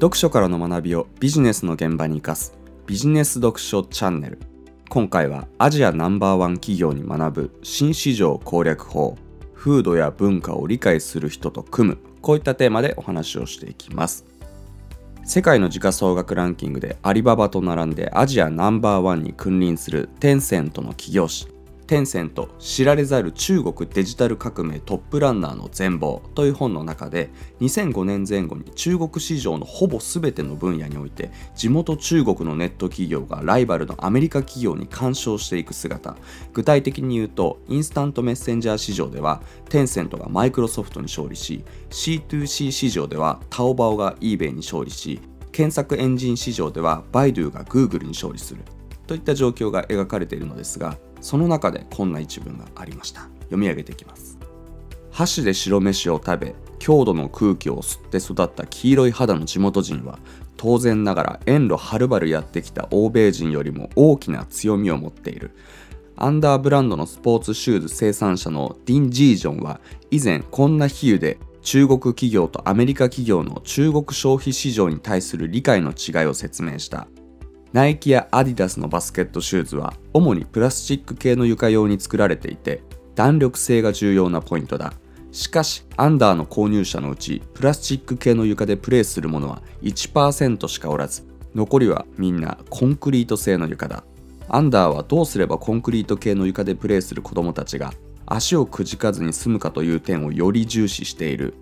読書からの学びをビジネスの現場に生かす。ビジネス読書チャンネル。今回はアジアナンバーワン企業に学ぶ新市場攻略法。風土や文化を理解する人と組む。こういったテーマでお話をしていきます。世界の時価総額ランキングでアリババと並んでアジアナンバーワンに君臨するテンセントの企業誌。テンセント知られざる中国デジタル革命トップランナーの全貌という本の中で2005年前後に中国市場のほぼ全ての分野において地元中国のネット企業がライバルのアメリカ企業に干渉していく姿。具体的に言うとインスタントメッセンジャー市場ではテンセントがマイクロソフトに勝利し C2C 市場ではタオバオが eBay に勝利し検索エンジン市場ではバイドゥが Google に勝利する。といった状況が描かれているのですがその中でこんな一文がありました。読み上げていきます。箸で白飯を食べ郷土の空気を吸って育った黄色い肌の地元人は当然ながら遠路はるばるやってきた欧米人よりも大きな強みを持っている。アンダーブランドのスポーツシューズ生産者のディン・ジージョンは以前こんな比喩で中国企業とアメリカ企業の中国消費市場に対する理解の違いを説明した。ナイキやアディダスのバスケットシューズは主にプラスチック系の床用に作られていて弾力性が重要なポイントだ。しかしアンダーの購入者のうちプラスチック系の床でプレーするものは1%しかおらず残りはみんなコンクリート製の床だ。アンダーはどうすればコンクリート系の床でプレーする子供たちが足をくじかずに済むかという点をより重視している。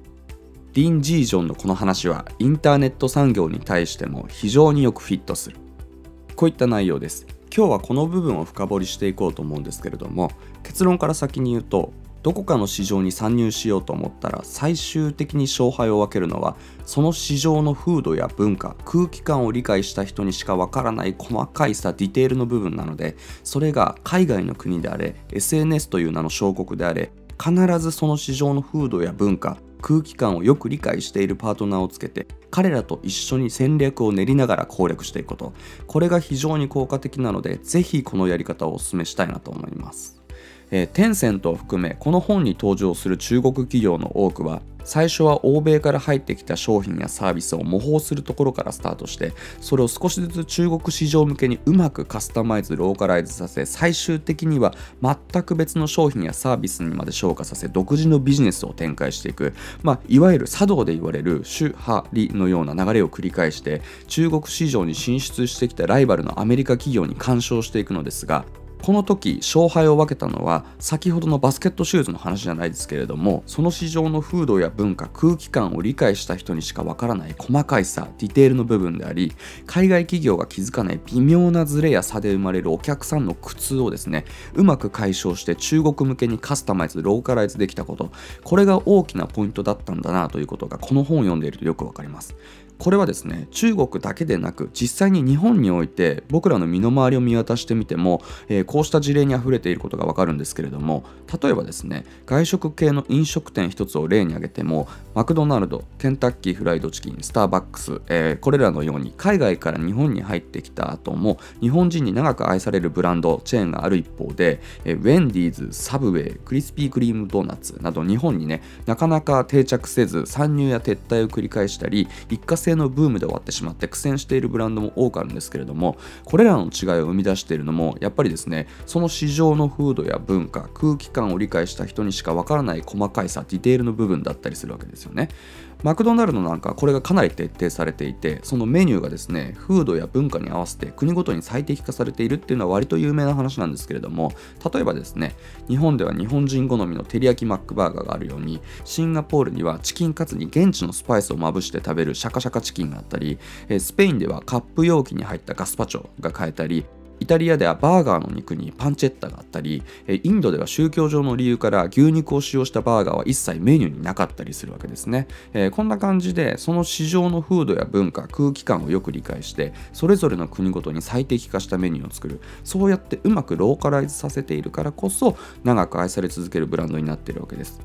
ディン・ジージョンのこの話はインターネット産業に対しても非常によくフィットする。こういった内容です。今日はこの部分を深掘りしていこうと思うんですけれども結論から先に言うとどこかの市場に参入しようと思ったら最終的に勝敗を分けるのはその市場の風土や文化空気感を理解した人にしかわからない細かいさディテールの部分なのでそれが海外の国であれ SNS という名の小国であれ必ずその市場の風土や文化空気感をよく理解しているパートナーをつけて彼らと一緒に戦略を練りながら攻略していくこと。これが非常に効果的なので是非このやり方をおすすめしたいなと思います。えー、テンセントを含めこの本に登場する中国企業の多くは最初は欧米から入ってきた商品やサービスを模倣するところからスタートしてそれを少しずつ中国市場向けにうまくカスタマイズローカライズさせ最終的には全く別の商品やサービスにまで昇華させ独自のビジネスを展開していく、まあ、いわゆる茶道で言われる主派理のような流れを繰り返して中国市場に進出してきたライバルのアメリカ企業に干渉していくのですがこの時勝敗を分けたのは先ほどのバスケットシューズの話じゃないですけれどもその市場の風土や文化空気感を理解した人にしか分からない細かい差ディテールの部分であり海外企業が気づかない微妙なズレや差で生まれるお客さんの苦痛をですねうまく解消して中国向けにカスタマイズローカライズできたことこれが大きなポイントだったんだなということがこの本を読んでいるとよく分かります。これはですね中国だけでなく実際に日本において僕らの身の回りを見渡してみても、えー、こうした事例にあふれていることがわかるんですけれども例えばですね外食系の飲食店一つを例に挙げてもマクドナルドケンタッキーフライドチキンスターバックス、えー、これらのように海外から日本に入ってきた後も日本人に長く愛されるブランドチェーンがある一方で、えー、ウェンディーズサブウェイクリスピークリームドーナツなど日本にねなかなか定着せず参入や撤退を繰り返したり一過性性のブームで終わってしまって苦戦しているブランドも多くあるんですけれどもこれらの違いを生み出しているのもやっぱりですねその市場の風土や文化空気感を理解した人にしかわからない細かいさディテールの部分だったりするわけですよね。マクドナルドなんかこれがかなり徹底されていてそのメニューがですね風土や文化に合わせて国ごとに最適化されているっていうのは割と有名な話なんですけれども例えばですね日本では日本人好みの照り焼きマックバーガーがあるようにシンガポールにはチキンカツに現地のスパイスをまぶして食べるシャカシャカチキンがあったりスペインではカップ容器に入ったガスパチョが買えたりイタリアではバーガーの肉にパンチェッタがあったりインドでは宗教上の理由から牛肉を使用したバーガーは一切メニューになかったりするわけですね、こんな感じでその市場の風土や文化空気感をよく理解してそれぞれの国ごとに最適化したメニューを作る。そうやってうまくローカライズさせているからこそ長く愛され続けるブランドになっているわけです。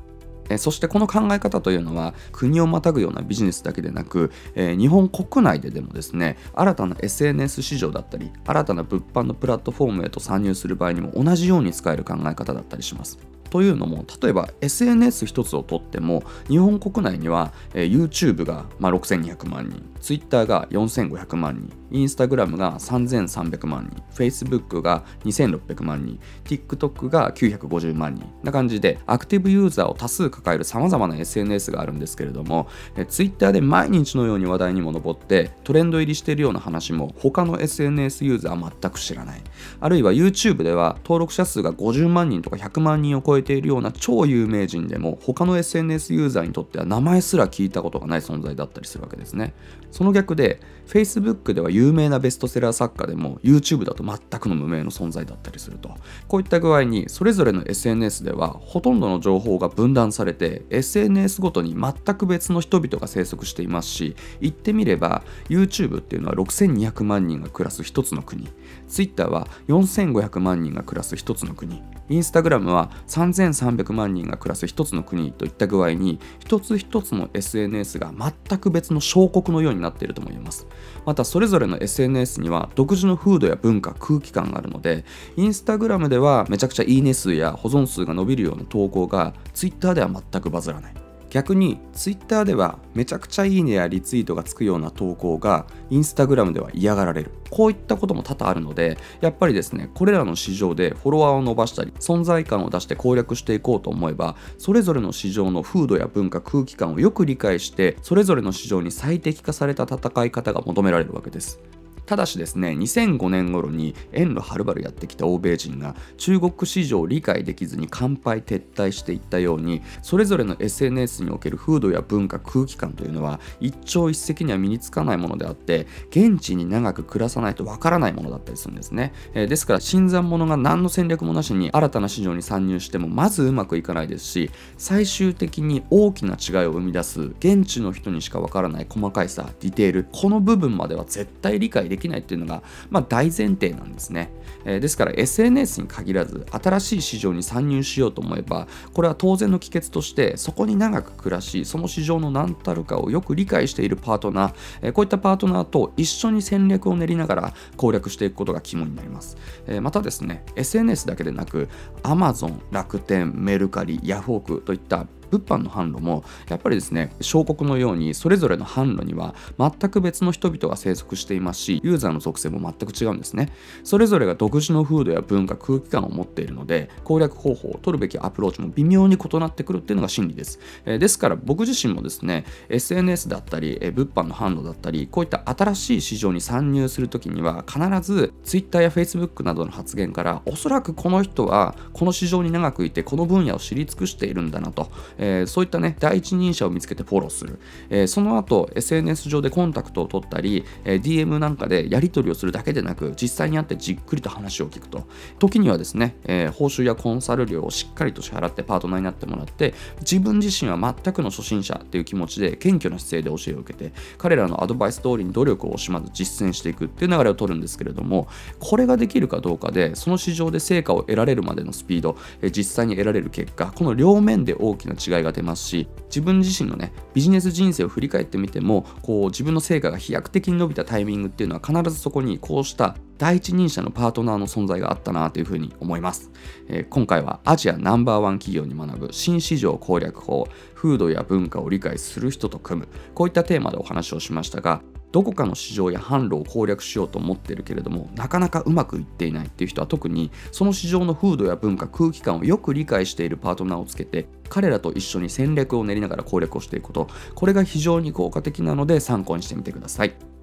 えそしてこの考え方というのは国をまたぐようなビジネスだけでなく、え、日本国内ででもですね新たな SNS 市場だったり新たな物販のプラットフォームへと参入する場合にも同じように使える考え方だったりします。というのも例えば SNS 一つをとっても日本国内には、えー、YouTube が、まあ、6200万人 Twitter が4500万人インスタグラムが3300万人 Facebook が2600万人 TikTok が950万人な感じでアクティブユーザーを多数抱えるさまざまな SNS があるんですけれどもえ Twitter で毎日のように話題にも上ってトレンド入りしているような話も他の SNS ユーザーは全く知らない。あるいは YouTube では登録者数が50万人とか100万人を超ええているような超有名人でも他の SNS ユーザーにとっては名前すら聞いたことがない存在だったりするわけですね。その逆で Facebook では有名なベストセラー作家でも YouTube だと全くの無名の存在だったりすると。こういった具合にそれぞれの SNS ではほとんどの情報が分断されて SNS ごとに全く別の人々が生息していますし言ってみれば YouTube っていうのは6200万人が暮らす一つの国。Twitter は4500万人が暮らす一つの国。インスタグラムは3300万人が暮らす一つの国といった具合に一つ一つの SNS が全く別の小国のようになっていると思います。またそれぞれの SNS には独自の風土や文化空気感があるのでインスタグラムではめちゃくちゃいいね数や保存数が伸びるような投稿が Twitter では全くバズらない。逆に Twitter ではめちゃくちゃいいねやリツイートがつくような投稿が Instagram では嫌がられる。こういったことも多々あるのでやっぱりですねこれらの市場でフォロワーを伸ばしたり存在感を出して攻略していこうと思えばそれぞれの市場の風土や文化空気感をよく理解してそれぞれの市場に最適化された戦い方が求められるわけです。ただしですね2005年頃に遠路はるばるやってきた欧米人が中国市場を理解できずに乾杯撤退していったようにそれぞれの SNS における風土や文化空気感というのは一朝一夕には身につかないものであって現地に長く暮らさないとわからないものだったりするんですね、えー、ですから新参者が何の戦略もなしに新たな市場に参入してもまずうまくいかないですし最終的に大きな違いを生み出す現地の人にしかわからない細かいさディテールこの部分までは絶対理解でできないっていうのが、まあ、大前提なんですね、えー、ですから SNS に限らず新しい市場に参入しようと思えばこれは当然の帰結としてそこに長く暮らしその市場の何たるかをよく理解しているパートナー、えー、こういったパートナーと一緒に戦略を練りながら攻略していくことが肝になります、えー、またですね SNS だけでなく Amazon 楽天メルカリヤフオクといった物販の販路もやっぱりですね小国のようにそれぞれの販路には全く別の人々が生息していますしユーザーの属性も全く違うんですね。それぞれが独自の風土や文化空気感を持っているので攻略方法を取るべきアプローチも微妙に異なってくるっていうのが真理です、えー、ですから僕自身もですね SNS だったり、えー、物販の販路だったりこういった新しい市場に参入するときには必ず Twitter や Facebook などの発言からおそらくこの人はこの市場に長くいてこの分野を知り尽くしているんだなと、えそういったね第一人者を見つけてフォローする、えー、その後 SNS 上でコンタクトを取ったり、えー、DM なんかでやり取りをするだけでなく実際に会ってじっくりと話を聞くと。時にはですね、え、報酬やコンサル料をしっかりと支払ってパートナーになってもらって自分自身は全くの初心者っていう気持ちで謙虚な姿勢で教えを受けて彼らのアドバイス通りに努力を惜しまず実践していくっていう流れを取るんですけれどもこれができるかどうかでその市場で成果を得られるまでのスピード、え実際に得られる結果この両面で大きな違いが出ますし自分自身のねビジネス人生を振り返ってみてもこう自分の成果が飛躍的に伸びたタイミングっていうのは必ずそこにこうした第一人者のパートナーの存在があったなというふうに思います、えー、今回はアジアナンバーワン企業に学ぶ新市場攻略法風土や文化を理解する人と組むこういったテーマでお話をしましたがどこかの市場や販路を攻略しようと思ってるけれどもなかなかうまくいっていないっていう人は特にその市場の風土や文化空気感をよく理解しているパートナーをつけて彼らと一緒に戦略を練りながら攻略をしていくことこれが非常に効果的なので参考にしてみてください。